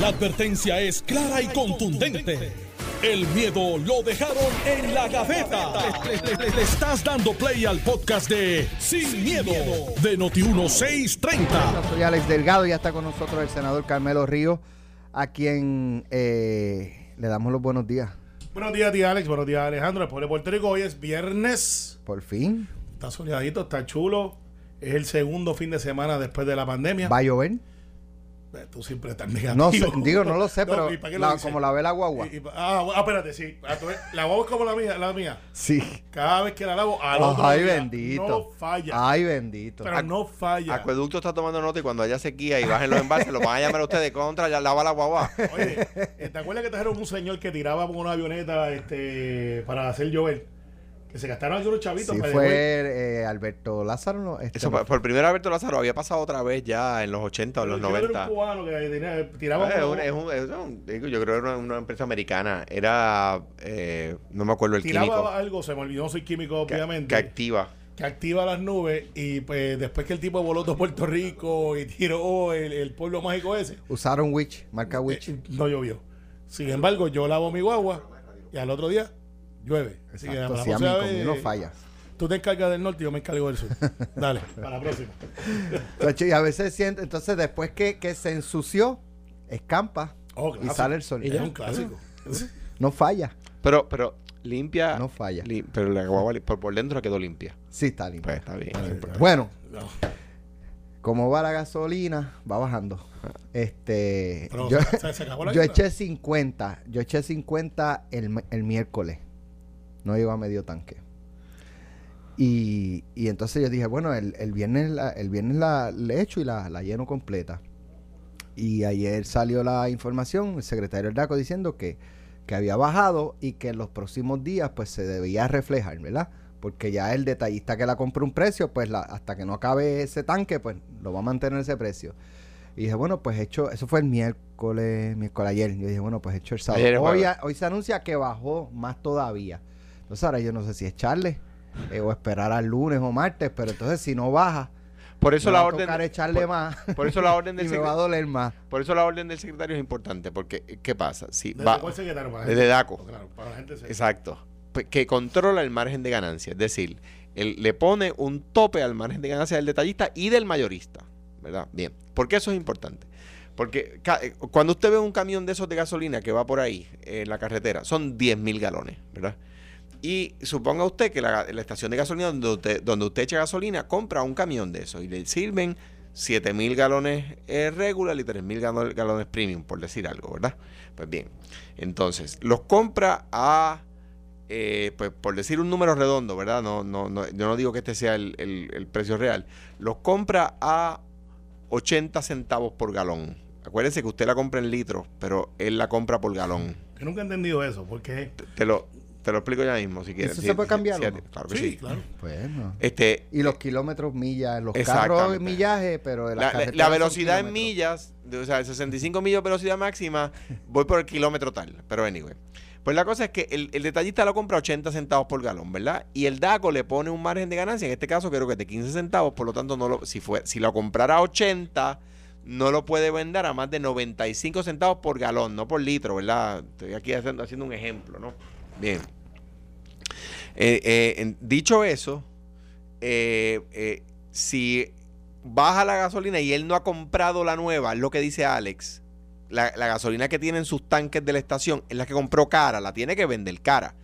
La advertencia es clara y contundente. El miedo lo dejaron en la gaveta. Le, le- le estás dando play al podcast de Sin, miedo, de Noti1630. Soy Alex Delgado y ya está con nosotros el senador Carmelo Ríos, a quien eh, le damos los buenos días. Buenos días, tía Alex. Buenos días, Alejandro. El pueblo de Puerto Rico. Hoy es viernes. Por fin, Está soleadito, está chulo. Es el segundo fin de semana después de la pandemia. va a llover. Tú siempre estás negativo. No sé, digo, no lo sé, pero como la ve la guagua. Y- y- ah, ah, espérate, sí. Ah, La guagua es como la mía, la mía. Sí. Cada vez que la lavo, al otro Ay, día, bendito. No falla. Ay, bendito. pero no falla. Acueducto está tomando nota y cuando haya sequía y bajen los envases, lo van a llamar a ustedes contra, ya lava la guagua. Oye, ¿te acuerdas que trajeron un señor que tiraba con una avioneta este, para hacer llover? Que se gastaron algunos chavitos Sí, para fue eh, Alberto Lázaro. no, este, Eso, por vez Alberto Lázaro había pasado otra vez ya en los 80 o en los Yo era 90. un cubano que tenía- tiraba Eh, Es con- un- es un- es un- digo, yo creo que era una, una empresa americana. Era, eh, no me acuerdo el tiraba químico. algo, se me olvidó, no soy químico Que, obviamente, que activa. que activa las nubes y pues después que el tipo voló todo Puerto Rico y tiró el, el pueblo mágico ese, Usaron Witch, marca Witch. eh, no llovió. Sin embargo, yo lavo mi guagua y al otro día llueve. Así que Exacto, la sí, a mí conmigo no falla. Tú te encargas del norte y yo me encargo del sur. Dale, para la próxima. Entonces, y a veces siente, entonces después que, que se ensució, escampa Oh, y sale el sol. Es un clásico. No falla, Pero, pero limpia. no falla. li- pero la guagua por, por dentro quedó limpia. Sí, está limpio. Pues está bien. Bueno, No. como va la gasolina, va bajando. Este, Pero yo, se, se acabó la yo eché 50, yo eché 50 el, el miércoles. No llegó a medio tanque. Y, y entonces yo dije, bueno, el, el viernes, la, el viernes la, le echo y la, la lleno completa. Y ayer salió la información, el secretario del DACO diciendo que, que había bajado y que en los próximos días pues se debía reflejar, ¿verdad? Porque ya el detallista que la compró un precio, pues la, hasta que no acabe ese tanque, pues lo va a mantener ese precio. Y dije, bueno, pues hecho, eso fue el miércoles, miércoles ayer. Yo dije, bueno, pues hecho el sábado. Ayer a- hoy se anuncia que bajó más todavía. Entonces ahora yo no sé si echarle eh, o esperar al lunes o martes, pero entonces si no baja, Por eso me la va a orden. tocar echarle por, más por eso la orden y del me va a secretario. doler más. Por eso la orden del secretario es importante, porque ¿qué pasa? Si ¿Desde va, cuál secretario? Para desde gente? DACO. Claro, para la gente Exacto. Pues, Que controla el margen de ganancia. Es decir, él le pone un tope al margen de ganancia del detallista y del mayorista. ¿Verdad? Bien. ¿Por qué eso es importante? Porque eh, cuando usted ve un camión de esos de gasolina que va por ahí en la carretera, son 10 mil galones, ¿verdad? Y suponga usted que la, la estación de gasolina donde usted, donde usted echa gasolina compra un camión de esos y le sirven 7 mil galones eh, regular y 3 mil galo- galones premium, por decir algo, ¿verdad? Pues bien, entonces los compra a, eh, pues por decir un número redondo, ¿verdad? No, no, no, yo no digo que este sea el, el- el precio real. Los compra a 80 centavos por galón. Acuérdense que usted la compra en litros, pero él la compra por galón. Yo nunca he entendido eso, porque Te, te lo, te lo explico ya mismo, si quieres. ¿Eso Si- se puede cambiar si- o no? Claro que sí, sí. claro. Bueno. Este, Y los kilómetros millas, los carros millaje, pero de la, la- velocidad en millas, de- o sea, 65 millas de velocidad máxima, voy por el kilómetro tal. Pero anyway. Pues la cosa es que el, el detallista lo compra a 80 centavos por galón, ¿verdad? Y el DACO le pone un margen de ganancia, en este caso creo que es de 15 centavos, por lo tanto, no lo, si, fue, si lo comprara a 80, no lo puede vender a más de 95 centavos por galón, no por litro, ¿verdad? Estoy aquí haciendo, haciendo un ejemplo, ¿no? Bien. Eh, eh, dicho eso, eh, si baja la gasolina y él no ha comprado la nueva, es lo que dice Alex, la, la gasolina que tiene en sus tanques de la estación es la que compró cara, la tiene que vender cara.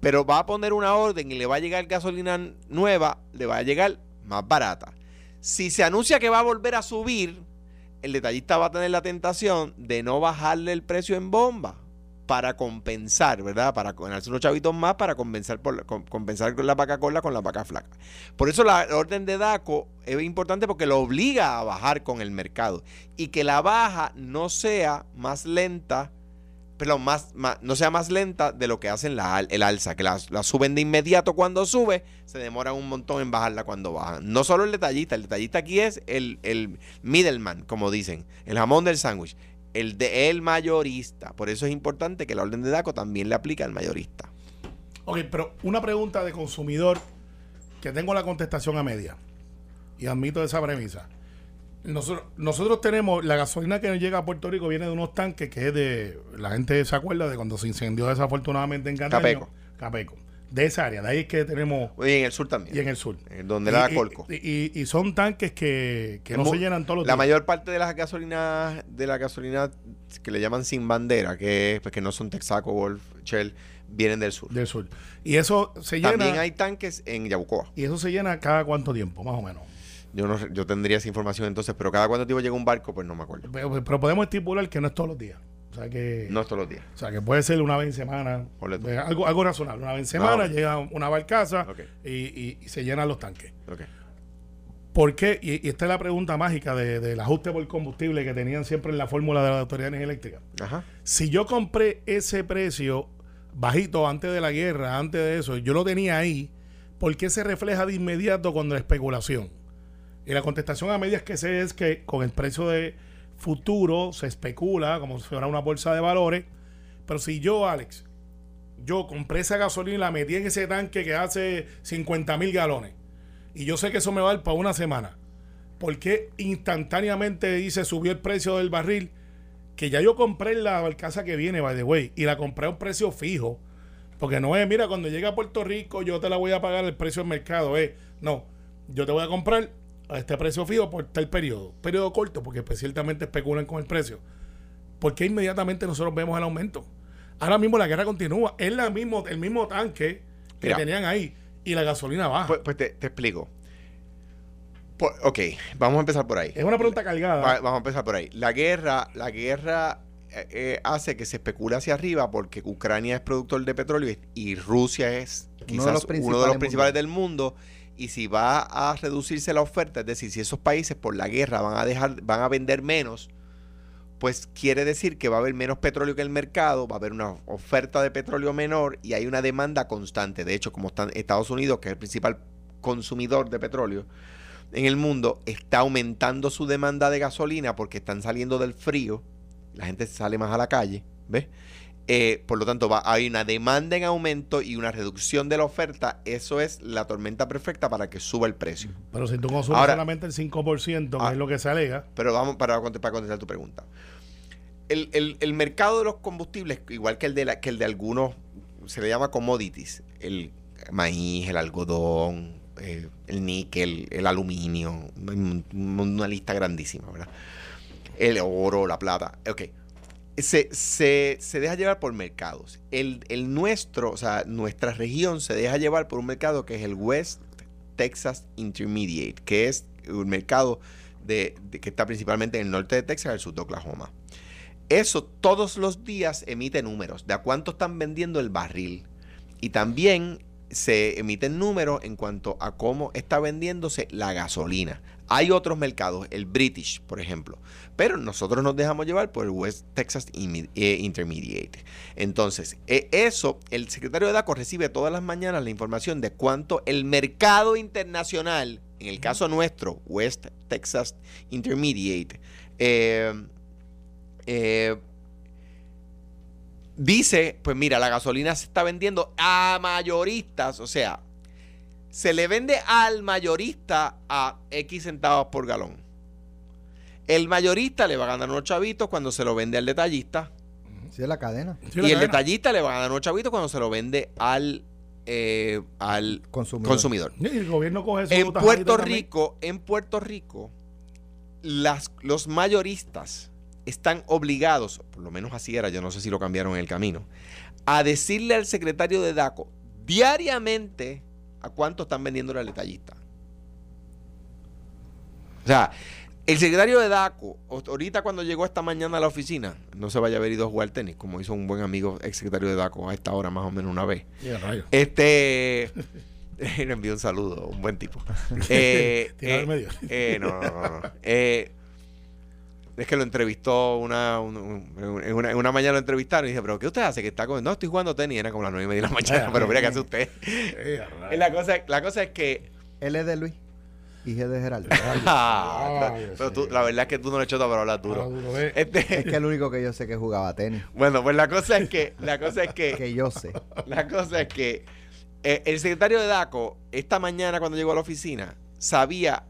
Pero va a poner una orden y le va a llegar gasolina nueva, le va a llegar más barata. Si se anuncia que va a volver a subir, el detallista va a tener la tentación de no bajarle el precio en bomba para compensar, ¿verdad? Para ganarse unos chavitos más para compensar, por, com- compensar con la vaca cola con la vaca flaca. Por eso la orden de DACO es importante porque lo obliga a bajar con el mercado y que la baja no sea más lenta, perdón, más, no sea más lenta de lo que hacen el alza, que la, suben de inmediato cuando sube, se demoran un montón en bajarla cuando bajan. No solo el detallista, el detallista aquí es el, el middleman, como dicen, el jamón del sándwich, el de el mayorista. Por eso es importante que la orden de DACO también le aplica al mayorista. Ok, pero una pregunta de consumidor que tengo la contestación a media. Y admito esa premisa. Nosotros, nosotros tenemos, la gasolina que nos llega a Puerto Rico viene de unos tanques que es de, la gente se acuerda de cuando se incendió desafortunadamente en Cataño. Capeco. Capeco. De esa área, de ahí es que tenemos, Y en el sur también. y en el sur. Donde Y- la y- Colco. Y, y- y son tanques que, que no se llenan todos los La días. mayor parte de las gasolinas, de la gasolina que le llaman sin bandera, que, es, pues, que no son Texaco, Wolf, Shell, vienen del sur. del sur. Y eso se llena. También hay tanques en Yabucoa. Y eso se llena cada cuánto tiempo, más o menos. Yo no yo tendría esa información entonces, pero cada cuánto tiempo llega un barco, pues no me acuerdo. Pero, pero podemos estipular que no es todos los días. O sea que. No todos los días. O sea, que puede ser una vez en semana. Algo, algo razonable. Una vez en semana llega una barcaza y, y- y se llenan los tanques. Ok. ¿Por qué? Y, y esta es la pregunta mágica de- del ajuste por combustible que tenían siempre en la fórmula de la Autoridad de Energía Eléctrica. Ajá. Si yo compré ese precio bajito antes de la guerra, antes de eso, yo lo tenía ahí, ¿por qué se refleja de inmediato con la especulación? Y la contestación a medias que sé es que con el precio de futuro se especula como si fuera una bolsa de valores. Pero si yo, Alex, yo compré esa gasolina y la metí en ese tanque que hace 50 mil galones y yo sé que eso me va a dar para una semana, ¿por qué instantáneamente dice subió el precio del barril? Que ya yo compré la barcaza que viene, by the way, y la compré a un precio fijo. Porque no es, mira, cuando llegue a Puerto Rico yo te la voy a pagar el precio del mercado. Eh. No, yo te voy a comprar a este precio fijo por tal periodo. Periodo corto, porque pues, ciertamente especulan con el precio. ¿Por qué inmediatamente nosotros vemos el aumento? Ahora mismo la guerra continúa. Es la mismo, el mismo tanque que Mira. tenían ahí y la gasolina baja. Pues, pues te, te explico. Por- ok, vamos a empezar por ahí. es una pregunta cargada. Va- vamos a empezar por ahí. La guerra, la guerra eh, eh, hace que se especule hacia arriba porque Ucrania es productor de petróleo y, y Rusia es Uno de quizás los uno de los principales principales del mundo. Y si va a reducirse la oferta, es decir, si esos países por la guerra van a dejar, van a vender menos, pues quiere decir que va a haber menos petróleo que el mercado, va a haber una oferta de petróleo menor y hay una demanda constante. De hecho, como están Estados Unidos, que es el principal consumidor de petróleo en el mundo, está aumentando su demanda de gasolina porque están saliendo del frío, la gente sale más a la calle, ¿ves? Eh, por lo tanto, va, hay una demanda en aumento y una reducción de la oferta. Eso es la tormenta perfecta para que suba el precio. Pero si tú consumes Ahora- solamente el 5%, que Ah. es lo que se alega, Pero vamos para, cont- para contestar tu pregunta. El, el- el mercado de los combustibles, igual que el de, la- que el de algunos, se le llama commodities, el maíz, el algodón, eh, el níquel, el aluminio, un- un- una lista grandísima, ¿verdad? El oro, la plata, ok. Se, se- se deja llevar por mercados. El, el nuestro, o sea, nuestra región se deja llevar por un mercado que es el West Texas Intermediate, que es un mercado de, que está principalmente en el norte de Texas el sur de Oklahoma. Eso todos los días emite números de a cuánto están vendiendo el barril. Y también se emiten números en cuanto a cómo está vendiéndose la gasolina. Hay otros mercados, el British, por ejemplo, pero nosotros nos dejamos llevar por el West Texas eh, Intermediate. Entonces, eh, eso, el secretario de DACO recibe todas las mañanas la información de cuánto el mercado internacional, en el caso nuestro, West Texas Intermediate, eh, eh, dice, pues mira, la gasolina se está vendiendo a mayoristas, o sea, se le vende al mayorista a X centavos por galón. El mayorista le va a ganar unos chavitos cuando se lo vende al detallista. Sí, es la cadena. Sí, y la el cadena. detallista le va a ganar unos chavitos cuando se lo vende al, eh, al Consumidor. consumidor. Y el gobierno coge su En Puerto también. Rico, en Puerto Rico, las, los mayoristas están obligados, por lo menos así era, yo no sé si lo cambiaron en el camino, a decirle al secretario de DACO diariamente a cuánto están vendiendo al detallista. O sea, el secretario de DACO, ahorita cuando llegó esta mañana a la oficina, no se vaya a haber ido a jugar tenis, como hizo un buen amigo ex secretario de DACO a esta hora más o menos una vez. Este. Le envío un saludo, un buen tipo. Eh, eh, eh, no, no, no, no. Es que lo entrevistó una, un- un- en una, mañana lo entrevistaron y dije, ¿pero qué usted hace? Que está con... No, estoy jugando tenis, era como las nueve y media de la mañana, Ah, pero mira, ¿qué hace usted? Eh, la, cosa, la cosa es que... Él es de Luis y G de Geraldo. Ah, Ay, pero tú- la verdad es que tú no le echas para hablar Ah, duro. duro, eh. es Este, que el único que yo sé que jugaba tenis. bueno, pues la cosa es que... La cosa es que... Que yo sé. La cosa es que eh, el secretario de DACO, esta mañana cuando llegó a la oficina, sabía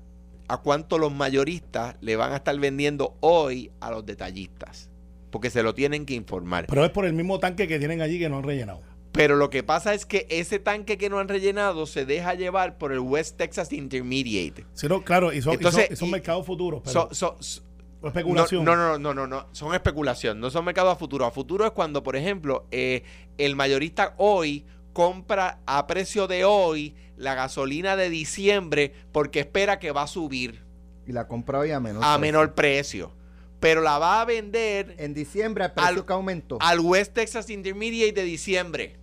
a cuánto los mayoristas le van a estar vendiendo hoy a los detallistas. Porque se lo tienen que informar. Pero es por el mismo tanque que tienen allí que no han rellenado. Pero lo que pasa es que ese tanque que no han rellenado se deja llevar por el West Texas Intermediate. Sí, no, claro, y son, y Entonces, son- y son y- mercados futuros. Pero, So- so- so- o especulación. No, no, no, no, no, no, son especulación, no son mercados a futuro. A futuro es cuando, por ejemplo, eh, el mayorista hoy compra a precio de hoy la gasolina de diciembre porque espera que va a subir Y la compra hoy a menor a precio. menor precio. Pero la va a vender En diciembre al precio Al- que aumentó. al West Texas Intermediate de diciembre.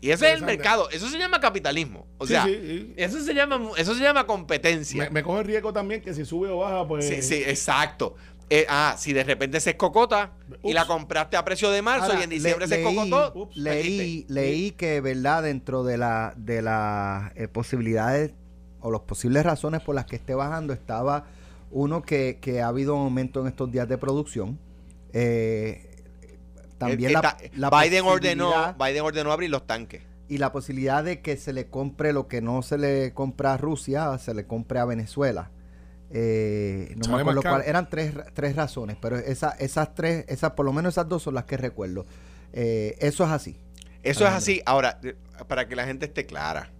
Y ese es el mercado. Eso se llama capitalismo. O Sí, sea, sí, sí. eso se llama eso se llama competencia. Me, me coge el riesgo también que si sube o baja, pues. Sí, sí, exacto. Eh, ah, si de repente se escocota y la compraste a precio de marzo Ahora, y en diciembre le- se leí- escocotó, Ups. leí, leí que, ¿verdad? Dentro de la de las eh, posibilidades o las posibles razones por las que esté bajando estaba uno que, que ha habido un aumento en estos días de producción. Eh, también la, la Biden ordenó, Biden ordenó abrir los tanques. y la posibilidad de que se le compre lo que no se le compra a Rusia, se le compre a Venezuela. Eh, no me acuerdo cuál, eran tres, tres razones, pero esa, esas tres, esas, por lo menos esas dos son las que recuerdo. Eh, eso es así. Eso es así. Ahora, para que la gente esté clara,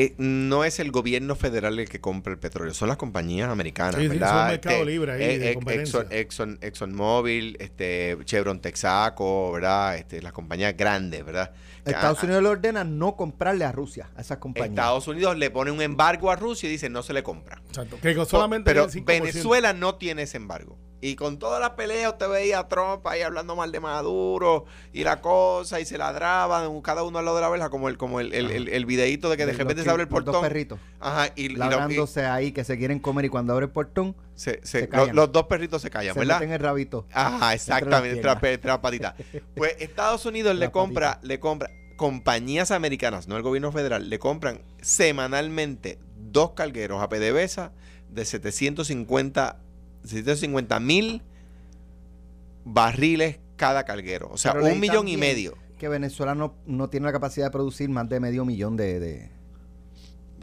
eh, no es el gobierno federal el que compra el petróleo, son las compañías americanas, Sí, sí, ¿verdad? son un mercado libre ahí de eh, competencia. Exxon, Exxon, ExxonMobil, este, Chevron Texaco, ¿verdad? Este, las compañías grandes, ¿verdad? Estados Unidos le ordena no comprarle a Rusia, a esas compañías. Estados Unidos le pone un embargo a Rusia y dice no se le compra. Exacto. Que solamente Pero el 5%. Venezuela no tiene ese embargo. Y con toda la pelea usted veía a Trump ahí hablando mal de Maduro y la cosa y se ladraban cada uno al lado de la verja como el como el, el, el, el videíto de que de repente se abre el los dos portón. perritos Ajá, y, lo- y labrándose ahí que se quieren comer y cuando abre el portón se- se- se callan. los dos perritos se callan, se ¿verdad? meten el rabito. Ajá, exactamente, las las patitas. Pues Estados Unidos le Las compra, le compra, compañías americanas, no el gobierno federal, le compran semanalmente dos cargueros a PDVSA de 750 mil barriles cada carguero. O sea, Pero un millón y medio. Que Venezuela no, no tiene la capacidad de producir más de medio millón de... de-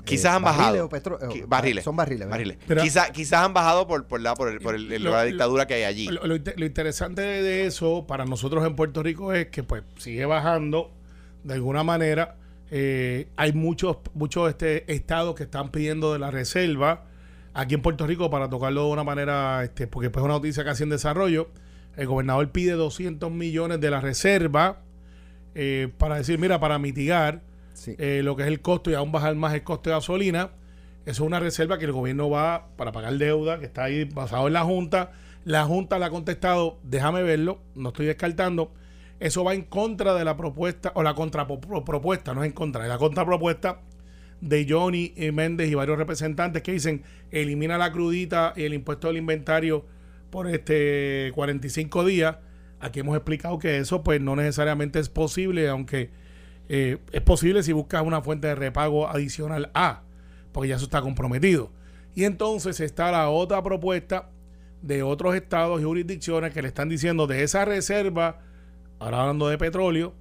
Quizás eh, han barriles bajado. o barriles. Son barriles. barriles. Pero- Quizá- quizás han bajado por, por, la, por, el- por el- el- Lo- la lo- dictadura que hay allí. Lo, lo inte- lo interesante de, de eso para nosotros en Puerto Rico es que pues sigue bajando de alguna manera. Eh, hay muchos muchos este, estados que están pidiendo de la reserva aquí en Puerto Rico para tocarlo de una manera, este, porque pues es una noticia casi en desarrollo. El gobernador pide 200 millones de la reserva eh, para decir, mira, para mitigar Sí. eh, lo que es el costo y aún bajar más el costo de gasolina. Eso es una reserva que el gobierno va para pagar deuda, que está ahí basado en la Junta. La Junta le ha contestado, déjame verlo, no estoy descartando. Eso va en contra de la propuesta, o la contrapropuesta, no es en contra, de la contrapropuesta de Johnny Méndez y varios representantes que dicen elimina la crudita y el impuesto del inventario por este 45 días. Aquí hemos explicado que eso pues no necesariamente es posible, aunque eh, es posible si buscas una fuente de repago adicional A, porque ya eso está comprometido. Y entonces está la otra propuesta de otros estados y jurisdicciones que le están diciendo de esa reserva, ahora hablando de petróleo,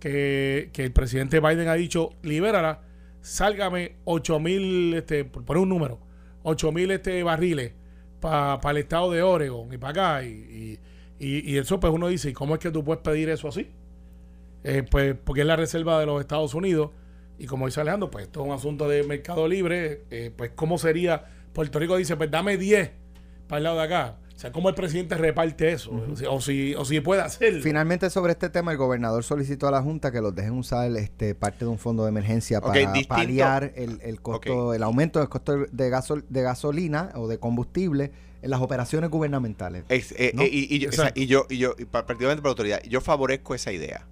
que, que el presidente Biden ha dicho, libérala, sálgame 8 mil, este, por un número, 8 mil este, barriles para el estado de Oregon y para acá. Y, y, y- y eso pues uno dice, ¿y cómo es que tú puedes pedir eso así? Eh, pues porque es la reserva de los Estados Unidos. Y como dice Alejandro, pues esto es un asunto de mercado libre. eh, pues cómo sería, Puerto Rico dice, pues dame 10 para el lado de acá. O sea, ¿cómo el presidente reparte eso? O si- o, si, o si puede hacerlo. Finalmente sobre este tema el gobernador solicitó a la Junta que los dejen usar este parte de un fondo de emergencia para distinto. paliar el, el costo, el aumento del costo de, gasol- de gasolina o de combustible en las operaciones gubernamentales. Eh, ¿No? eh, y, y yo, Exacto. o sea, y yo, y yo, y pa- particularmente por la autoridad, yo favorezco esa idea.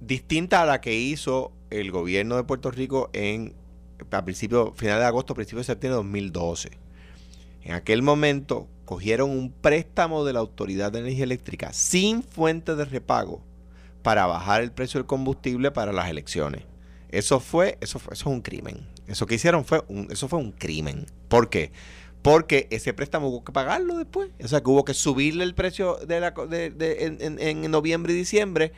Distinta a la que hizo el gobierno de Puerto Rico en a principio, final de agosto, principio de septiembre de 2012. En aquel momento cogieron un préstamo de la Autoridad de Energía Eléctrica sin fuente de repago para bajar el precio del combustible para las elecciones. Eso fue, eso fue, eso es un crimen. Eso que hicieron fue un, eso fue un crimen. ¿Por qué? Porque ese préstamo hubo que pagarlo después. O sea, que hubo que subirle el precio de la, de- en, en- noviembre y diciembre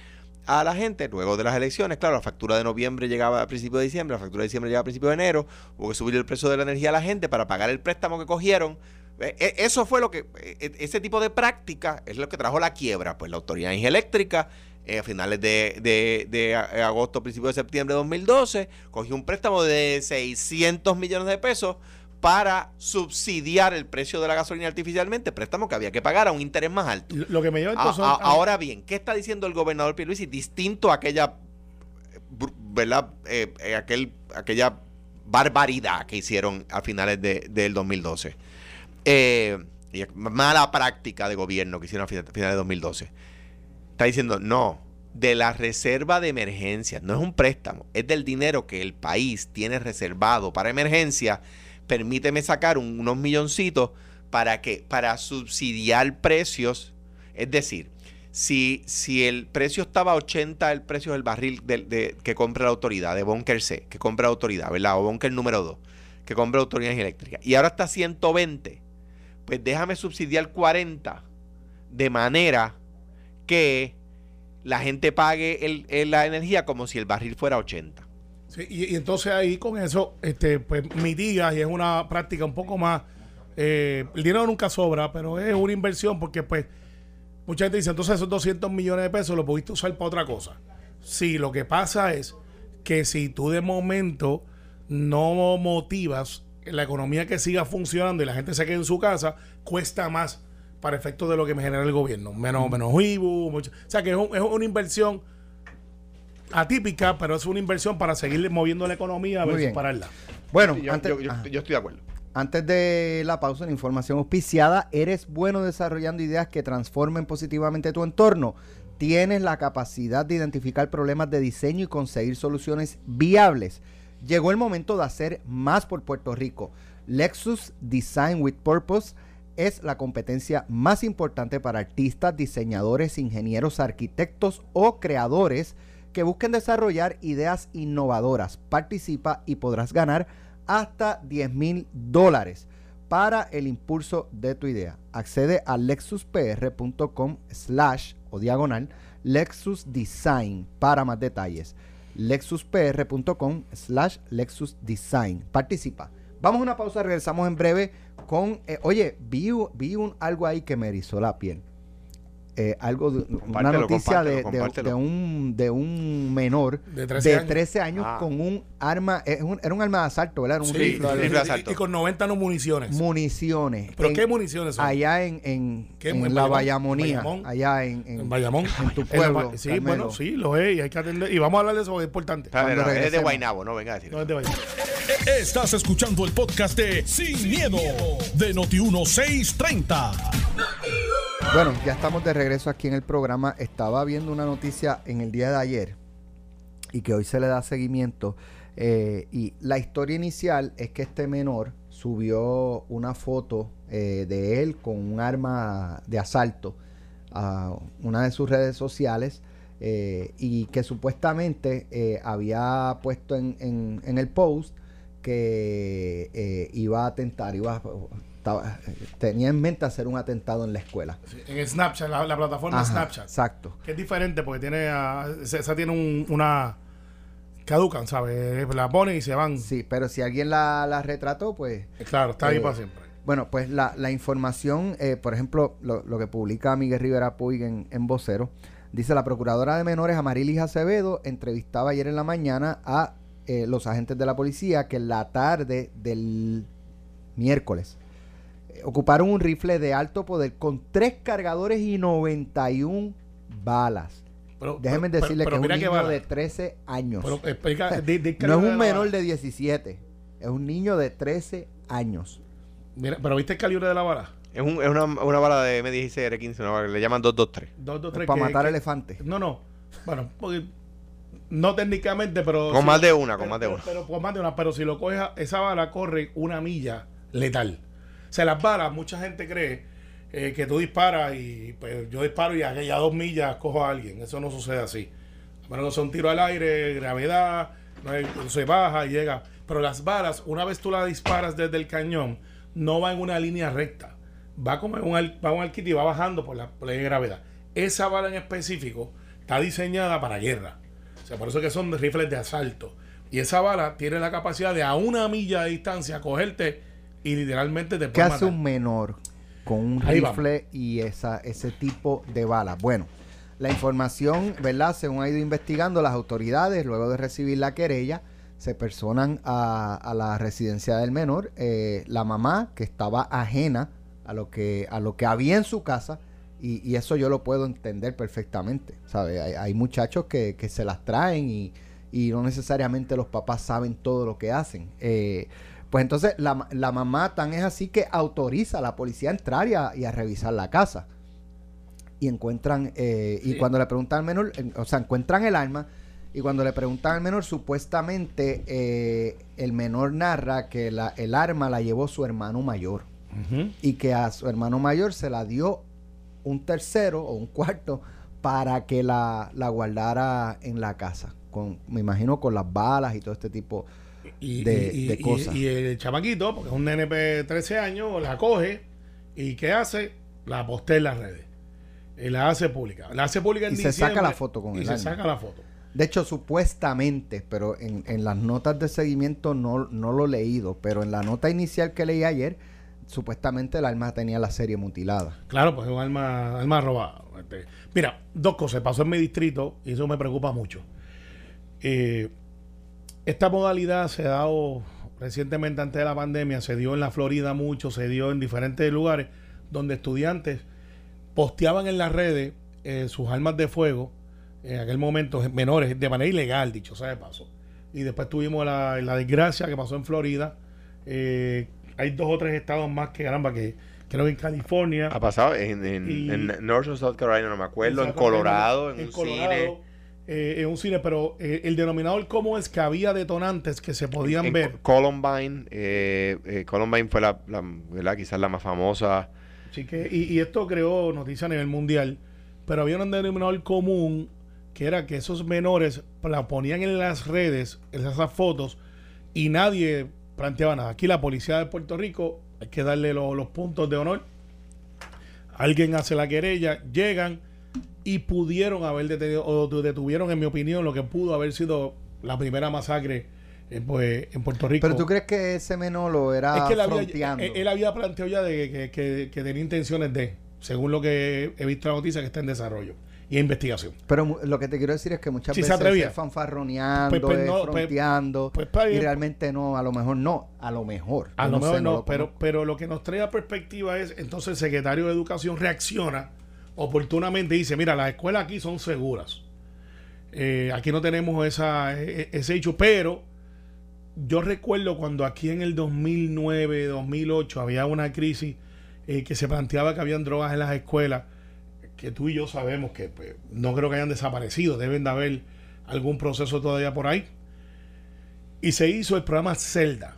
a la gente luego de las elecciones. Claro, la factura de noviembre llegaba a principios de diciembre, la factura de diciembre llegaba a principios de enero. Hubo que subir el precio de la energía a la gente para pagar el préstamo que cogieron. Eh, eh, Eso fue lo que, eh, ese tipo de práctica es lo que trajo la quiebra. Pues la Autoridad Eléctrica, eh, a finales de, de- de a- agosto, principios de septiembre de 2012, cogió un préstamo de 600 millones de pesos para subsidiar el precio de la gasolina artificialmente, préstamo que había que pagar a un interés más alto. Lo que me lleva entonces a- ahora bien, ¿qué está diciendo el gobernador Pierluisi distinto a aquella, eh, ¿verdad? Eh, eh, aquel, aquella barbaridad que hicieron a finales de- del 2012? Eh, mala práctica de gobierno que hicieron a fina- finales de 2012. Está diciendo, no, de la reserva de emergencia, no es un préstamo, es del dinero que el país tiene reservado para emergencia. Permíteme sacar un- unos milloncitos para que para subsidiar precios, es decir, si, si el precio estaba a 80 el precio del barril de, que compra la autoridad, de Bunker C, que compra la autoridad, ¿verdad? O Bunker número 2, que compra la autoridad eléctrica, y ahora está a 120, pues déjame subsidiar 40 de manera que la gente pague el- la energía como si el barril fuera 80. Sí, y, y entonces ahí con eso, este, pues mitigas y es una práctica un poco más. eh, el dinero nunca sobra, pero es una inversión porque, pues, mucha gente dice, entonces esos 200 millones de pesos los pudiste usar para otra cosa. Sí, lo que pasa es que si tú de momento no motivas la economía que siga funcionando y la gente se quede en su casa, cuesta más para efectos de lo que me genera el gobierno. Menos, menos IBU, mucho- o sea que es, un- es una inversión atípica, pero es una inversión para seguir moviendo la economía a Muy ver bien. si pararla. Bueno, Sí, yo, antes, yo- yo- yo estoy de acuerdo. antes de la pausa, la información auspiciada, ¿eres bueno desarrollando ideas que transformen positivamente tu entorno? ¿Tienes la capacidad de identificar problemas de diseño y conseguir soluciones viables? Llegó el momento de hacer más por Puerto Rico. Lexus Design with Purpose es la competencia más importante para artistas, diseñadores, ingenieros, arquitectos o creadores que busquen desarrollar ideas innovadoras. Participa y podrás ganar hasta 10 mil dólares para el impulso de tu idea. Accede a lexuspr.com slash o diagonal Lexus Design para más detalles. lexuspr.com slash Lexus Design. Participa. Vamos a una pausa, regresamos en breve con... eh, oye, vi, vi un, algo ahí que me erizó la piel. Eh, algo de, una noticia de, de- de un, de un menor De 13 años. 13 años Ah. con un arma, es un- era un arma de asalto, ¿verdad? Era un Sí, rifle, algo rifle de y- asalto. y, con 90 no municiones. municiones. ¿Pero En- qué municiones son? Allá en, en, ¿Qué? en ¿En la Bayamón? Bayamonía, ¿Bayamón? allá en, en, en Bayamón. en tu pueblo. Ba- sí, Carmelo. bueno, sí, lo es y hay que atender. Y vamos a hablar de eso, es importante. No, es de. Guaynabo, no venga a decir. No es de Bayamón. Estás escuchando el podcast de Sin, miedo, de Noti1630. Bueno, ya estamos de regreso aquí en el programa. Estaba viendo una noticia en el día de ayer y que hoy se le da seguimiento. eh, y la historia inicial es que este menor subió una foto eh, de él con un arma de asalto a una de sus redes sociales eh, y que supuestamente había puesto en, en- en el post que iba a atentar, iba a- estaba- tenía en mente hacer un atentado en la escuela. Sí, En Snapchat, la, la plataforma Ajá, Snapchat. Exacto. Que es diferente porque tiene ah, esa tiene un- una. Caducan, ¿sabes? La ponen y se van. Sí, pero si alguien la, la retrató, pues Claro, está ahí Eh, para siempre. Bueno, pues la, la información, eh, por ejemplo, lo, lo que publica Miguel Rivera Puig en, en Vocero, dice la procuradora de menores Amarilis Acevedo entrevistaba ayer en la mañana a eh, los agentes de la policía que en la tarde del miércoles eh, ocuparon un rifle de alto poder con tres cargadores y 91 balas. Pero, Déjenme pero- decirle pero que es un niño de 13 años. Pero explica, di- di- no es un menor bala. de 17, es un niño de 13 años. Mira, pero ¿viste el calibre de la bala? Es, un- es una, una bala de M16 R15, una bala que le llaman 223. 2, 2, 3. para matar elefantes. No, no. Bueno, porque- no técnicamente, pero. Con si- más de una, con pero- más de pero- una. Pero, con más de una. Pero si lo coges, esa bala corre una milla letal. Sea, las balas, mucha gente cree eh, que tú disparas y pues yo disparo y a aquellas dos millas cojo a alguien. Eso no sucede así. A menos que sea un tiro al aire, gravedad, no se baja y llega. Pero las balas, una vez tú las disparas desde el cañón, no va en una línea recta. Va como en un, va un y va bajando por la, por la gravedad. Esa bala en específico está diseñada para guerra. O sea, por eso que son rifles de asalto. Y esa bala tiene la capacidad de a una milla de distancia cogerte y literalmente te ¿Qué hace matar. un menor con un Ahí rifle y esa, ese tipo de balas? Bueno, la información, ¿verdad? Según ha ido investigando las autoridades, luego de recibir la querella, se personan a, a la residencia del menor. Eh, la mamá, que estaba ajena a lo que, a lo que había en su casa, y, y eso yo lo puedo entender perfectamente. ¿sabe? Hay, hay muchachos que, que se las traen y, y no necesariamente los papás saben todo lo que hacen. Eh, pues entonces la, la mamá tan es así que autoriza a la policía a entrar y a, y a revisar la casa. Y encuentran, eh, y Sí. cuando le preguntan al menor, en- o sea, encuentran el arma, y cuando le preguntan al menor, supuestamente eh, el menor narra que la, el arma la llevó su hermano mayor y que a su hermano mayor se la dio un tercero o un cuarto para que la, la guardara en la casa. Con, me imagino con las balas y todo este tipo. Y, de- y- de y- cosas. y el chamaquito, porque es un nene de 13 años, la coge y ¿qué hace? La postea en las redes. Y la hace pública. La hace pública en Y se saca la foto con Y el se arma. saca la foto. De hecho, supuestamente, pero en, en las notas de seguimiento no, no lo he leído, pero en la nota inicial que leí ayer, supuestamente el arma tenía la serie mutilada. Claro, pues es un arma, arma robada. Este, Mira, dos cosas. Pasó en mi distrito y eso me preocupa mucho. Eh, esta modalidad se ha dado recientemente antes de la pandemia, se dio en la Florida mucho, se dio en diferentes lugares donde estudiantes posteaban en las redes eh, sus armas de fuego, en aquel momento menores, de manera ilegal, dicho sea de paso. Y después tuvimos la, la desgracia que pasó en Florida. Eh, hay dos o tres estados más que caramba que creo que en California. Ha pasado en, en, Y- en North South Carolina, no me acuerdo, en Colorado, en, un Colorado, cine. Eh, en un cine, pero eh, el denominador común es que había detonantes que se podían En ver. Co- Columbine, eh, eh, Columbine fue la, quizás la más famosa. Así que, y, y esto creó noticia a nivel mundial, pero había un denominador común que era que esos menores la ponían en las redes, en esas fotos, y nadie planteaba nada. Aquí la policía de Puerto Rico, hay que darle lo- los puntos de honor. Alguien hace la querella, llegan y pudieron haber detenido, o detuvieron, en mi opinión, lo que pudo haber sido la primera masacre eh, pues, en Puerto Rico. Pero tú crees que ese menor lo era Es que él había, él- él había planteado ya de que, que- que tenía intenciones de, según lo que he visto en la noticia, que está en desarrollo y en investigación. Pero lo que te quiero decir es que muchas se veces es fanfarroneando, Pues, pues, es no, pues, fronteando, pues, y realmente no, a lo mejor no, a lo mejor. A lo mejor sé, no, lo pero, pero lo que nos trae a perspectiva es, entonces el secretario de Educación reacciona oportunamente dice, mira, las escuelas aquí son seguras. Eh, aquí no tenemos esa, e- e- ese hecho, pero yo recuerdo cuando aquí en el 2009, 2008 había una crisis eh, que se planteaba que habían drogas en las escuelas, que tú y yo sabemos que pues, no creo que hayan desaparecido, deben de haber algún proceso todavía por ahí. Y se hizo el programa Celda.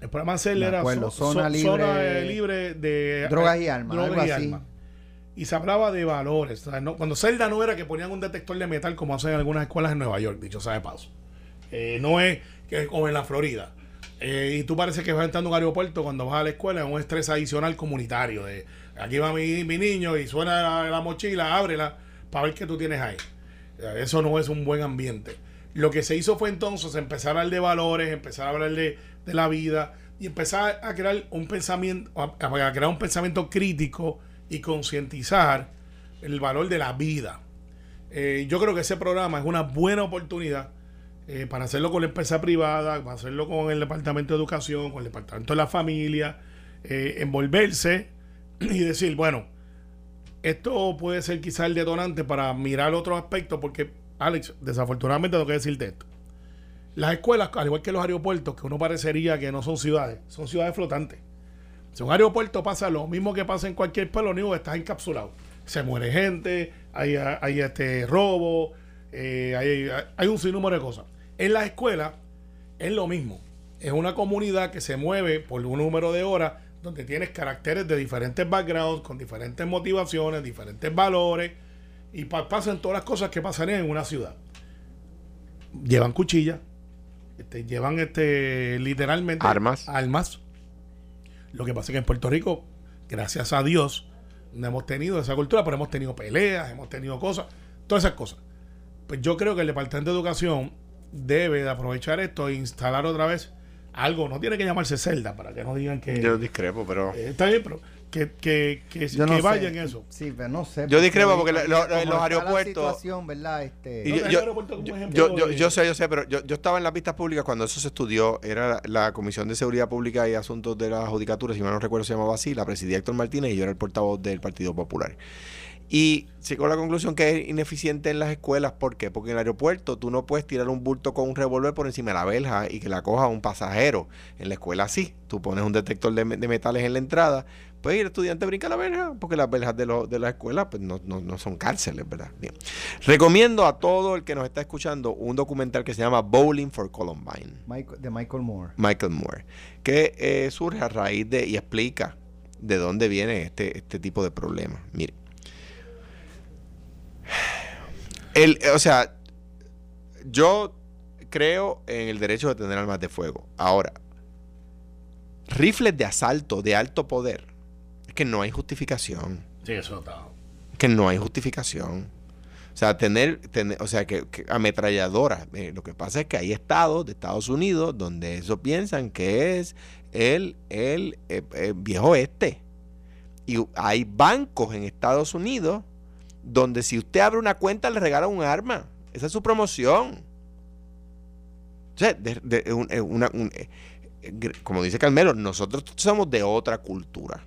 El programa Celda era acuerdo, zona zo- libre- zona, libre de Drogas y armas, drogas algo y así. armas. Y se hablaba de valores. cuando Celda no era que ponían un detector de metal como hacen en algunas escuelas en Nueva York, dicho sea de paso. Eh, no es que como en la Florida. Eh, y tú parece que vas entrando a un aeropuerto cuando vas a la escuela es un estrés adicional comunitario. De aquí va mi, mi niño y suena la, la mochila, ábrela para ver qué tú tienes ahí. Eh, Eso no es un buen ambiente. Lo que se hizo fue entonces empezar a hablar de valores, empezar a hablar de, de la vida y empezar a crear un pensamiento, a crear un pensamiento crítico y concientizar el valor de la vida. Eh, yo creo que ese programa es una buena oportunidad eh, para hacerlo con la empresa privada, para hacerlo con el Departamento de Educación, con el Departamento de la Familia, eh, envolverse y decir, bueno, esto puede ser quizá el detonante para mirar otros aspectos, porque, Alex, desafortunadamente tengo que decirte esto. Las escuelas, al igual que los aeropuertos, que uno parecería que no son ciudades, son ciudades flotantes. Si un aeropuerto pasa lo mismo que pasa en cualquier pueblo, único que estás encapsulado. Se muere gente, hay, hay este robo, eh, hay, hay un sinnúmero de cosas. En las escuelas es lo mismo. Es una comunidad que se mueve por un número de horas donde tienes caracteres de diferentes backgrounds, con diferentes motivaciones, diferentes valores, y pa- pasan todas las cosas que pasarían en una ciudad. Llevan cuchillas, este, llevan este literalmente Armas. armas. Lo que pasa es que en Puerto Rico, gracias a Dios, no hemos tenido esa cultura, pero hemos tenido peleas, hemos tenido cosas, todas esas cosas. Pues yo creo que el Departamento de Educación debe de aprovechar esto e instalar otra vez algo. No tiene que llamarse celda para que no digan que. Yo discrepo, pero. Eh, está bien, pero que, que, que, Yo que no sé. vaya en eso. Sí, pero no sé. Yo discrepo porque lo- lo- los aeropuertos- La situación, ¿verdad? Este, Y No, yo, yo- aeropuerto yo- ejemplo yo- yo- de- yo sé, yo sé, pero yo, yo estaba en las vistas públicas cuando eso se estudió. Era la, la Comisión de Seguridad Pública y Asuntos de la Judicatura, si mal no recuerdo, se llamaba así. La presidía Héctor Martínez y yo era el portavoz del Partido Popular. Y llegó a la conclusión que es ineficiente en las escuelas. ¿Por qué? Porque en el aeropuerto tú no puedes tirar un bulto con un revólver por encima de la verja y que la coja un pasajero. En la escuela sí. Tú pones un detector de, de metales en la entrada. Pues el estudiante brinca la verja, porque las verjas de, los de la escuela pues, no, no- no son cárceles, ¿verdad? Bien. Recomiendo a todo el que nos está escuchando un documental que se llama Bowling for Columbine. Michael- de Michael Moore. Michael Moore, que eh, surge a raíz de y explica de dónde viene este, este tipo de problema. Mire, el, o sea, yo creo en el derecho de tener armas de fuego. Ahora, rifles de asalto de alto poder, que no hay justificación Sí, eso está. que no hay justificación. O sea, tener, tener o sea, que, que ametralladoras. eh, lo que pasa es que hay estados de Estados Unidos donde eso piensan que es el, el, eh, eh, viejo este. Y hay bancos en Estados Unidos donde si usted abre una cuenta le regalan un arma. Esa es su promoción. O sea, de- de- un- una- un- gr- como dice Carmelo, nosotros somos de otra cultura.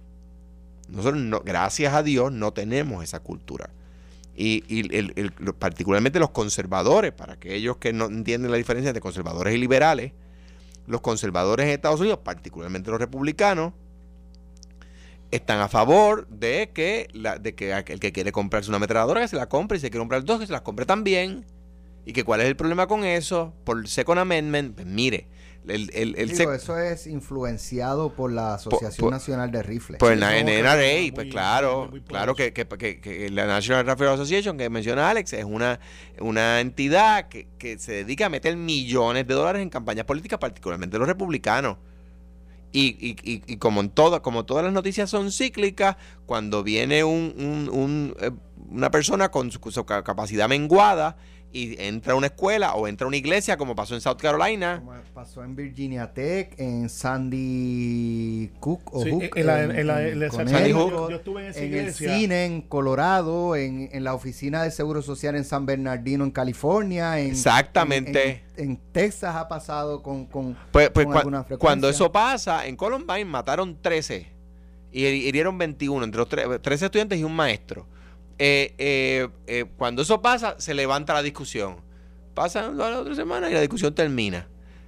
Nosotros, no, gracias a Dios, no tenemos esa cultura. Y, y el- particularmente los conservadores, para aquellos que no entienden la diferencia entre conservadores y liberales, los conservadores en Estados Unidos, particularmente los republicanos, están a favor de que, la, de que el que quiere comprarse una ametralladora que se la compre y si quiere comprar dos que se las compre también. ¿Y que cuál es el problema con eso? Por el Second Amendment, pues mire, el, el, el Digo, sec- eso es influenciado por la Asociación por- Nacional de Rifles. Pues la NRA, pues muy- claro, muy claro que, que- que- que la National Rifle Association que menciona Alex es una, una entidad que, que se dedica a meter millones de dólares en campañas políticas, particularmente los republicanos. Y, y- y- y como en todas, como todas las noticias son cíclicas, cuando viene un, un- un, eh, una persona con su, su ca- capacidad menguada y entra a una escuela o entra a una iglesia, como pasó en South Carolina, Como pasó en Virginia Tech, en Sandy Cook o Sí, Hook, en la- en la- en la- Connecticut, Sandy Hook. Yo- yo estuve en esa el iglesia. cine en Colorado, en, en la oficina de Seguro Social en San Bernardino, en California, en, Exactamente. En, en Texas ha pasado con, con Pues, pues con cua- alguna frecuencia. cuando eso pasa, en Columbine mataron 13 y hirieron 21, entre los tre- 13 estudiantes y un maestro. Eh, eh, eh, cuando eso pasa, se levanta la discusión. Pasan la otra semana y la discusión termina.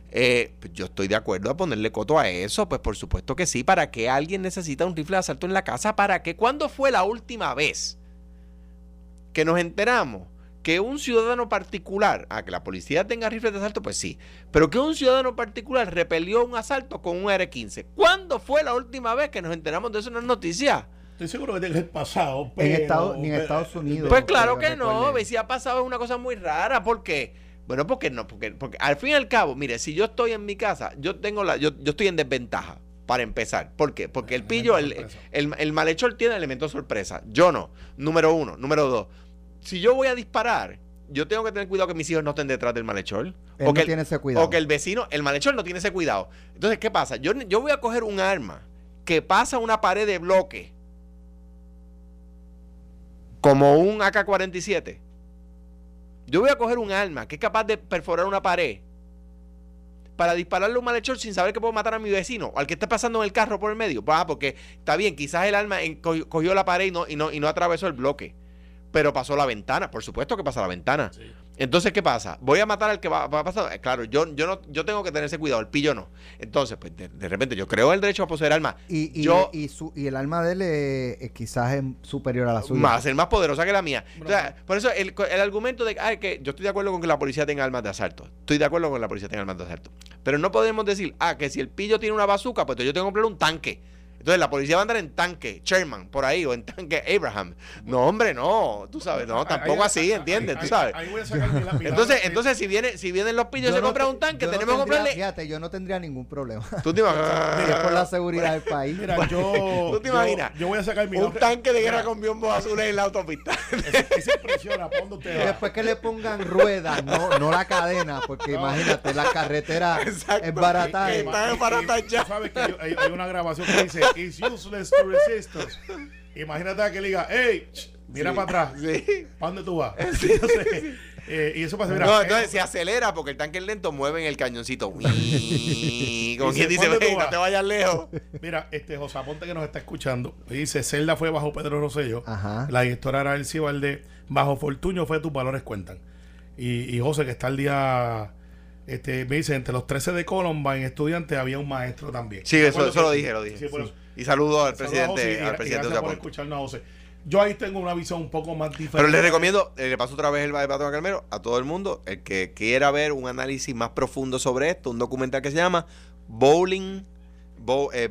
Pues yo estoy de acuerdo a ponerle coto a eso, pues por supuesto que sí. ¿Para qué alguien necesita un rifle de asalto en la casa? ¿Para qué? ¿Cuándo fue la última vez que nos enteramos que un ciudadano particular, a que la policía tenga rifles de asalto, pues sí, pero que un ciudadano particular repelió un asalto con un R-15. ¿Cuándo fue la última vez que nos enteramos de eso en las noticias? Estoy seguro que tiene que ser pasado. En pero- Estados- ni en pero- Estados Unidos. Pues claro que no, si ha pasado es una cosa muy rara, ¿por qué? Bueno, porque no, porque, porque al fin y al cabo, mire, si yo estoy en mi casa, yo tengo la, yo, yo estoy en desventaja, para empezar. ¿Por qué? Porque el pillo, el, Elemento el, el malhechor tiene elementos sorpresa. Yo no. Número uno. Número dos. Si yo voy a disparar, yo tengo que tener cuidado que mis hijos no estén detrás del malhechor. Él o no que el- tiene ese cuidado. O que el vecino, el malhechor no tiene ese cuidado. Entonces, ¿qué pasa? Yo, yo voy a coger un arma que pasa una pared de bloque, como un AK-47. Yo voy a coger un arma que es capaz de perforar una pared para dispararle un malhechor sin saber que puedo matar a mi vecino o al que está pasando en el carro por el medio. Ah, porque está bien, quizás el arma cogió la pared y no, y, no, y no atravesó el bloque. Pero pasó la ventana, por supuesto que pasa la ventana. Sí. Entonces, ¿qué pasa? Voy a matar al que va, va a pasar. Claro, yo, yo, no, yo tengo que tener ese cuidado, el pillo no. Entonces, pues de, de repente yo creo el derecho a poseer armas. Y, y, yo- y, su, y el alma de él eh, eh, quizás es superior a la suya. Más, ser más poderosa que la mía. O sea, por eso el, el argumento de que yo estoy de acuerdo con que la policía tenga armas de asalto. Estoy de acuerdo con que la policía tenga armas de asalto. Pero no podemos decir, ah, que si el pillo tiene una bazuca, pues yo tengo que comprar un tanque. Entonces la policía va a andar en tanque, Sherman, por ahí, o en tanque Abraham. No, hombre, no. Tú sabes, no, tampoco así, ¿entiendes? Tú sabes. Ahí voy a sacar mi la- mi Entonces, entonces si viene, si vienen los pillos y se compran un tanque, tenemos que comprarle. Fíjate, yo no tendría ningún problema. Tú te imaginas. es por la seguridad del país. Mira, yo, ¿Tú te imaginas? Yo, voy a sacar mi un tanque de guerra con biombos azules en la autopista. Esa impresiona, ¿para dónde usted Y va? después que le pongan ruedas, no, no la cadena, porque imagínate, la carretera es barata. Están baratas ya. Sabes que hay una grabación que dice It's useless to resist us. Imagínate que le diga, hey, mira Sí, para atrás. Sí. ¿Para dónde tú vas? Entonces, eh, y eso pasa, mira. no, eh, entonces se acelera porque el tanque es lento, mueven el cañoncito. Como quien dice, "Ven, no vas". te vayas lejos. Mira, este José Aponte que nos está escuchando, dice, Zelda fue bajo Pedro Rosselló, Ajá. la directora era Elsie Valdés, bajo Fortuño fue tus valores cuentan. Y, y José, que está el día, este, me dice, entre los 13 de Columbine estudiantes había un maestro también. Sí, ¿De eso, eso lo dije, lo dije. Sí, por eso. Y saludo al José presidente, al presidente gracias de por escucharnos José. Yo ahí tengo una visión un poco más diferente. Pero les recomiendo, eh, le paso otra vez el batón a Calmero, a todo el mundo, el que quiera ver un análisis más profundo sobre esto, un documental que se llama Bowling, Bo- eh,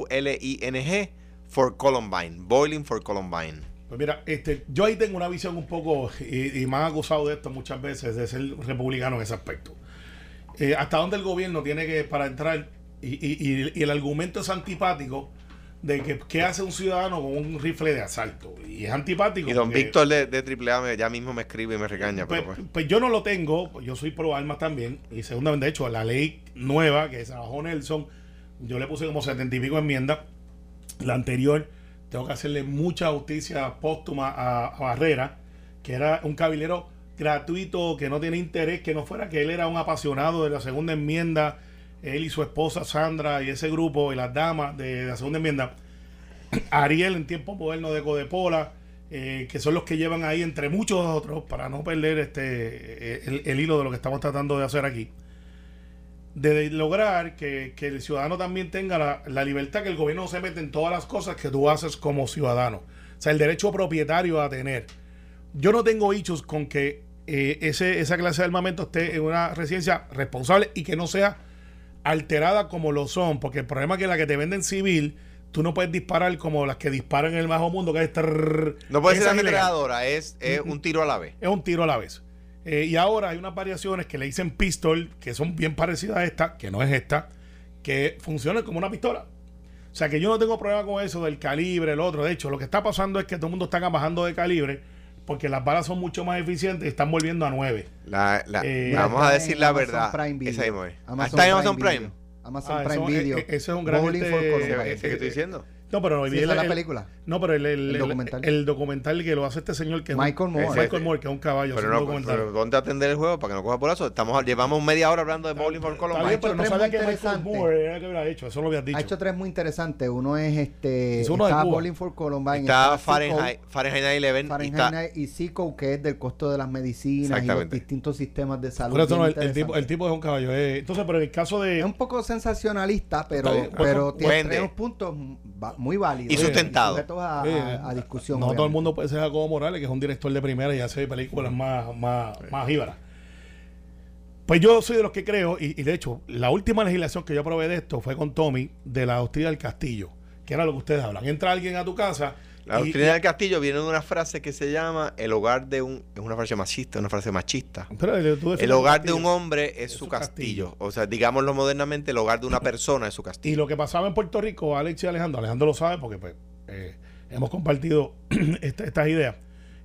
B-O-W-L-I-N-G, for Columbine. Bowling for Columbine. Pues mira, este, yo ahí tengo una visión un poco, y, y me han acusado de esto muchas veces, de ser republicano en ese aspecto. Eh, hasta dónde el gobierno tiene que, para entrar, y, y- el argumento es antipático de que qué hace un ciudadano con un rifle de asalto. Y es antipático. Y don porque, Víctor de, de AAA ya mismo me escribe y me regaña. Pues, Pero pues. pues yo no lo tengo, pues yo soy pro armas también. Y segundamente, de hecho, la ley nueva que se bajó Nelson, yo le puse como setenta y pico enmiendas. La anterior, tengo que hacerle mucha justicia póstuma a, a Barrera, que era un cabilero gratuito, que no tiene interés, que no fuera que él era un apasionado de la segunda enmienda, él y su esposa Sandra y ese grupo y las damas de la segunda enmienda. Ariel en tiempo moderno de Codepola, eh, que son los que llevan ahí entre muchos otros, para no perder este eh, el, el hilo de lo que estamos tratando de hacer aquí, de lograr que, que el ciudadano también tenga la, la libertad, que el gobierno no se mete en todas las cosas que tú haces como ciudadano. O sea, el derecho propietario a tener. Yo no tengo hechos con que eh, ese, esa clase de armamento esté en una residencia responsable y que no sea alterada como lo son, porque el problema es que la que te venden civil, tú no puedes disparar como las que disparan en el bajo mundo, que es trrr, No puede ser ilegal. ametralladora, es, es un tiro a la vez. Es un tiro a la vez. Eh, y ahora hay unas variaciones que le dicen pistol, que son bien parecidas a esta, que no es esta, que funcionan como una pistola. O sea que yo no tengo problema con eso del calibre, el otro. De hecho, lo que está pasando es que todo el mundo está bajando de calibre porque las balas son mucho más eficientes y están volviendo a 9. La- la- Eh, vamos a decir la Amazon verdad. Prime Video. Esa misma es. Amazon está en Amazon Prime Prime. Video. Amazon Ah, Prime eso- Video. eh, ese es un gran este- for Ese- Columbine. ese que estoy diciendo. No, pero Sí, vi esa es la el- película. No, pero el, el- El el- documental. el documental que lo hace este señor que es un- Michael Moore. Michael Ese- Moore, que es un caballo. Pero un no, pero a atender el juego para que no coja por eso. Estamos, llevamos media hora hablando de Bowling for Columbine. bien, pero no sabía que Michael. Moore era que hubiera hecho. Eso lo habías dicho. Ha hecho tres muy interesantes. Uno es este. Es uno de está. Bowling for Columbine. Está Fahrenheit, Fahrenheit 9-11 y Fahrenheit está, 9 y Zico, que es del costo de las medicinas y los Exactamente. distintos sistemas de salud. No, bien el, el tipo, el tipo es un caballo. eh. Entonces, pero en el caso de. Es un poco sensacionalista, pero, pero tiene tres puntos muy válidos. Y sustentado. a, eh, a- a discusión. No todo el mundo puede ser Jacobo Morales, que es un director de primera y hace películas más, más, más jíbaras. Pues yo soy de los que creo, y, y de hecho, la última legislación que yo aprobé de esto fue con Tommy de la doctrina del castillo, que era lo que ustedes hablan. Entra alguien a tu casa. La y- doctrina del castillo viene de una frase que se llama el hogar de un... Es una frase machista, una frase machista. Pero, El hogar de un hombre es, su castillo. O sea, digámoslo modernamente, el hogar de una persona es su Y castillo. lo que pasaba en Puerto Rico, Alex y Alejandro, Alejandro lo sabe porque pues, eh, hemos compartido esta- estas ideas,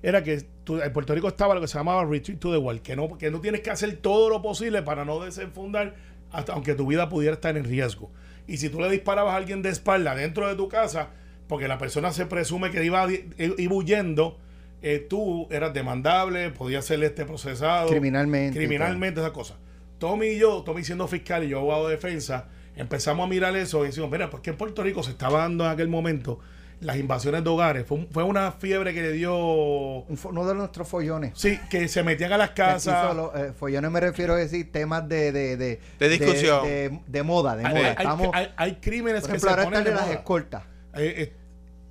era que tú- en Puerto Rico estaba lo que se llamaba retreat to the wall, que no, que no tienes que hacer todo lo posible para no desenfundar, hasta, aunque tu vida pudiera estar en riesgo. Y si tú le disparabas a alguien de espalda dentro de tu casa, porque la persona se presume que iba, iba huyendo, eh, tú eras demandable, podías ser este procesado Criminalmente. criminalmente esas cosas. Tommy y yo, Tommy siendo fiscal y yo abogado de defensa, empezamos a mirar eso y decimos, mira, ¿por qué en Puerto Rico se estaba dando en aquel momento las invasiones de hogares? Fue, un- fue una fiebre que le dio... Uno de nuestros follones. Sí, que se metían a las casas. solo, eh, follones me refiero a decir temas de, de, de, De discusión. De, de- de moda, de Hay, moda. hay- Estamos, hay- hay crímenes por que ejemplo, se ahora ponen están de de las moda. escoltas. Eh, eh,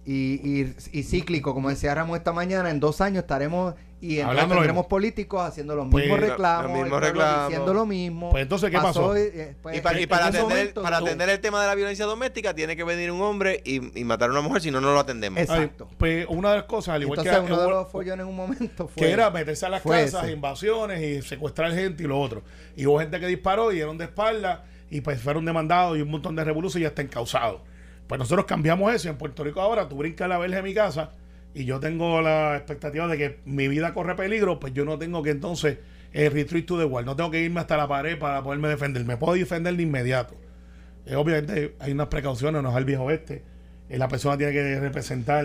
Y, y, y cíclico, como decía Ramos esta mañana, en dos años estaremos Y entonces tendremos políticos haciendo los Pues, mismos lo- reclamos, los mismos reclamos. diciendo lo mismo. Pues, entonces, ¿qué pasó? eh, pues, Y para, y atender, momento, para tú- atender el tema de la violencia doméstica tiene que venir un hombre y, y matar a una mujer, si no, no lo atendemos. Ay, Exacto. pues una de las cosas, al igual Entonces que, uno de los follones en un momento fue que era meterse a las casas, ese. invasiones y secuestrar gente y lo otro. Y hubo gente que disparó y dieron de espalda y pues fueron demandados y un montón de revoluciones y ya está encausado. Pues nosotros cambiamos eso en Puerto Rico ahora tú brincas la verja de mi casa y yo tengo la expectativa de que mi vida corre peligro, pues yo no tengo que entonces eh, retreat to the wall, no tengo que irme hasta la pared para poderme defender, me puedo defender de inmediato. Eh, obviamente hay unas precauciones, no es el viejo oeste. Eh, la persona tiene que representar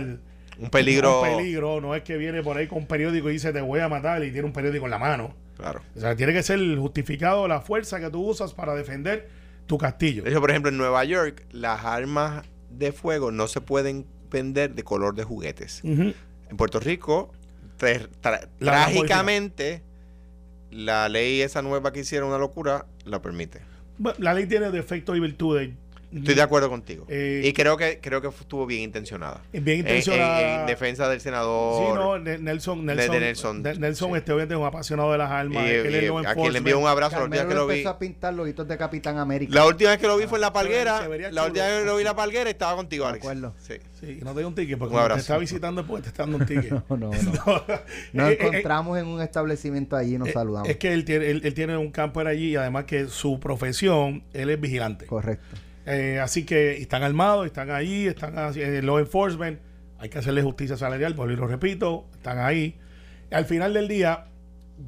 Un peligro. un peligro, no es que viene por ahí con un periódico y dice te voy a matar y tiene un periódico en la mano. Claro. O sea, tiene que ser justificado la fuerza que tú usas para defender tu castillo. De hecho, por ejemplo, en Nueva York, las armas de fuego no se pueden vender de color de juguetes. En Puerto Rico, La- trágicamente, la ley esa nueva que hicieron, una locura, la permite. La ley tiene defectos y virtudes. Estoy de acuerdo contigo. Eh, y creo que creo que estuvo bien intencionada. Bien En- intencionada. En, en defensa del senador. Sí, no, Ne- Nelson, de- Nelson, de Nelson, Ne- Nelson sí. este obviamente es un apasionado de las armas. Y- él es y law a quien le envío un abrazo la última vez que lo vi. empezó a pintar los hitos de Capitán América. La última vez que lo vi fue en la Se palguera. La última vez que lo vi en la palguera estaba contigo, De Alex. acuerdo. Sí. Sí, y no te dio un ticket porque Un cuando te abrazo. está visitando pues te está dando un ticket. No, no, no. No, Nos eh, eh, encontramos en un establecimiento allí y nos eh, saludamos. Es que él tiene, él, él tiene un campo allí y además que su profesión, él es vigilante. Correcto. Eh, así que están armados, están ahí, están en law enforcement, hay que hacerle justicia salarial, por lo repito, están ahí. Al final del día,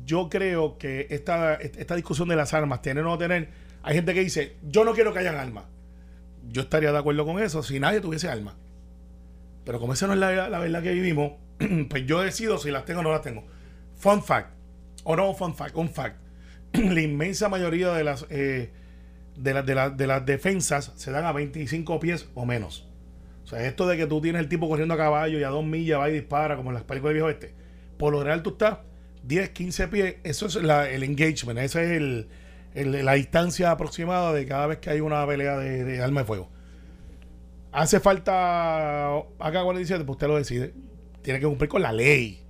yo creo que esta, esta discusión de las armas, tener o no tener, hay gente que dice, yo no quiero que hayan armas. Yo estaría de acuerdo con eso si nadie tuviese armas. Pero como esa no es la, la verdad que vivimos, pues yo decido si las tengo o no las tengo. Fun fact, o no fun fact, un fact. la inmensa mayoría de las eh, de, las de, de las defensas se dan a 25 pies o menos. O sea, esto de que tú tienes el tipo corriendo a caballo y a dos millas va y dispara, como en las películas de viejo este. Por lo general tú estás 10, 15 pies. Eso es la- el engagement. Esa es el, el- la distancia aproximada de cada vez que hay una pelea de, de arma de fuego. Hace falta acá 47, pues usted lo decide. Tiene que cumplir con la ley.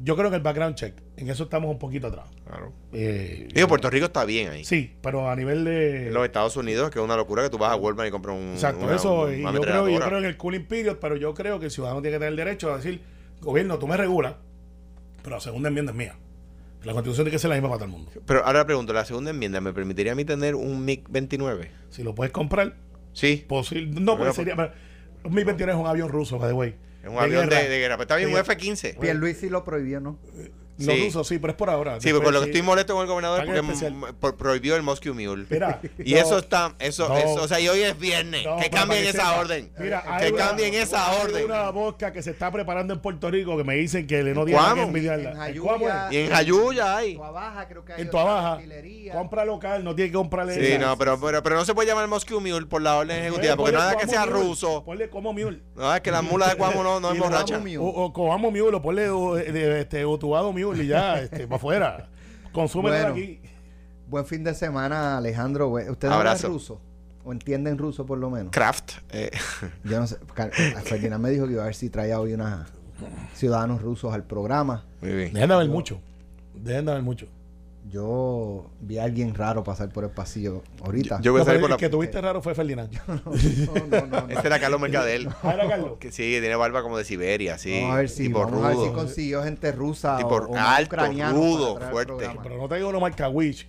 Yo creo que el background check, en eso estamos un poquito atrás. Claro. Eh, Digo, Puerto Rico está bien ahí. Sí, pero a nivel de... En los Estados Unidos, que es una locura que tú vas a Walmart y compras un. Exacto, una- eso, una yo, creo, yo creo en el cooling period, pero yo creo que el ciudadano tiene que tener el derecho a decir, gobierno, tú me regulas, pero la segunda enmienda es mía. La constitución tiene que ser la misma para todo el mundo. Pero ahora pregunto, ¿la segunda enmienda me permitiría a mí tener un MiG 29? Si lo puedes comprar, Sí. posible. No, porque Bueno, sería. pero Un Mi-21 es un avión ruso, by the way. Es un avión de, de guerra. Pero está bien, De un guerra. F-15. Pierluisi lo prohibió, ¿no? Los Sí. rusos, sí, pero es por ahora. Sí, Después por lo que estoy molesto con el gobernador es porque por- prohibió el Moscow Mule. Mira, y no, eso está, eso, no. eso, o sea, y hoy es viernes. no, que cambien esa orden. Mira, hay que una- cambien esa hay orden. una vodka que se está preparando en Puerto Rico que me dicen que le no tiene que envidiarla. En ¿En Jayuya- Cuamo es? Y en Jayuya hay. En Tuabaja creo que hay En Tuabaja. Compra local, no tiene que comprarle. Sí, no, pero, pero, pero no se puede llamar Moscow Mule por la orden ejecutiva, porque es que sea ruso. Ponle como mule. No es que las mulas de Cuamo no, no emborrachan. Mule. O, Coamo Mule, o ponle o, de, de- este, Mule y ya, este, para afuera. Consúmelo Bueno. aquí. Buen fin de semana, Alejandro. güey. ¿Ustedes hablan Abrazo. ruso? ¿O entienden ruso por lo menos? Kraft. eh, Yo no sé. Car- Ferdinand me dijo que iba a ver si traía hoy unos ciudadanos rusos al programa. muy bien. Dejen de haber mucho. Dejen de haber mucho. Yo vi a alguien raro pasar por el pasillo ahorita. Yo voy a salir por el que la. tuviste raro fue Ferdinand. no, no, no, no. Este era Carlos Mercadel. Ah, era Carlos. Que sí, tiene barba como de Siberia, sí. Vamos a ver si, tipo vamos a ver si rudo. consiguió gente rusa Tipo o, o alto, ucraniano rudo, fuerte. Pero no te digo no marca Wish.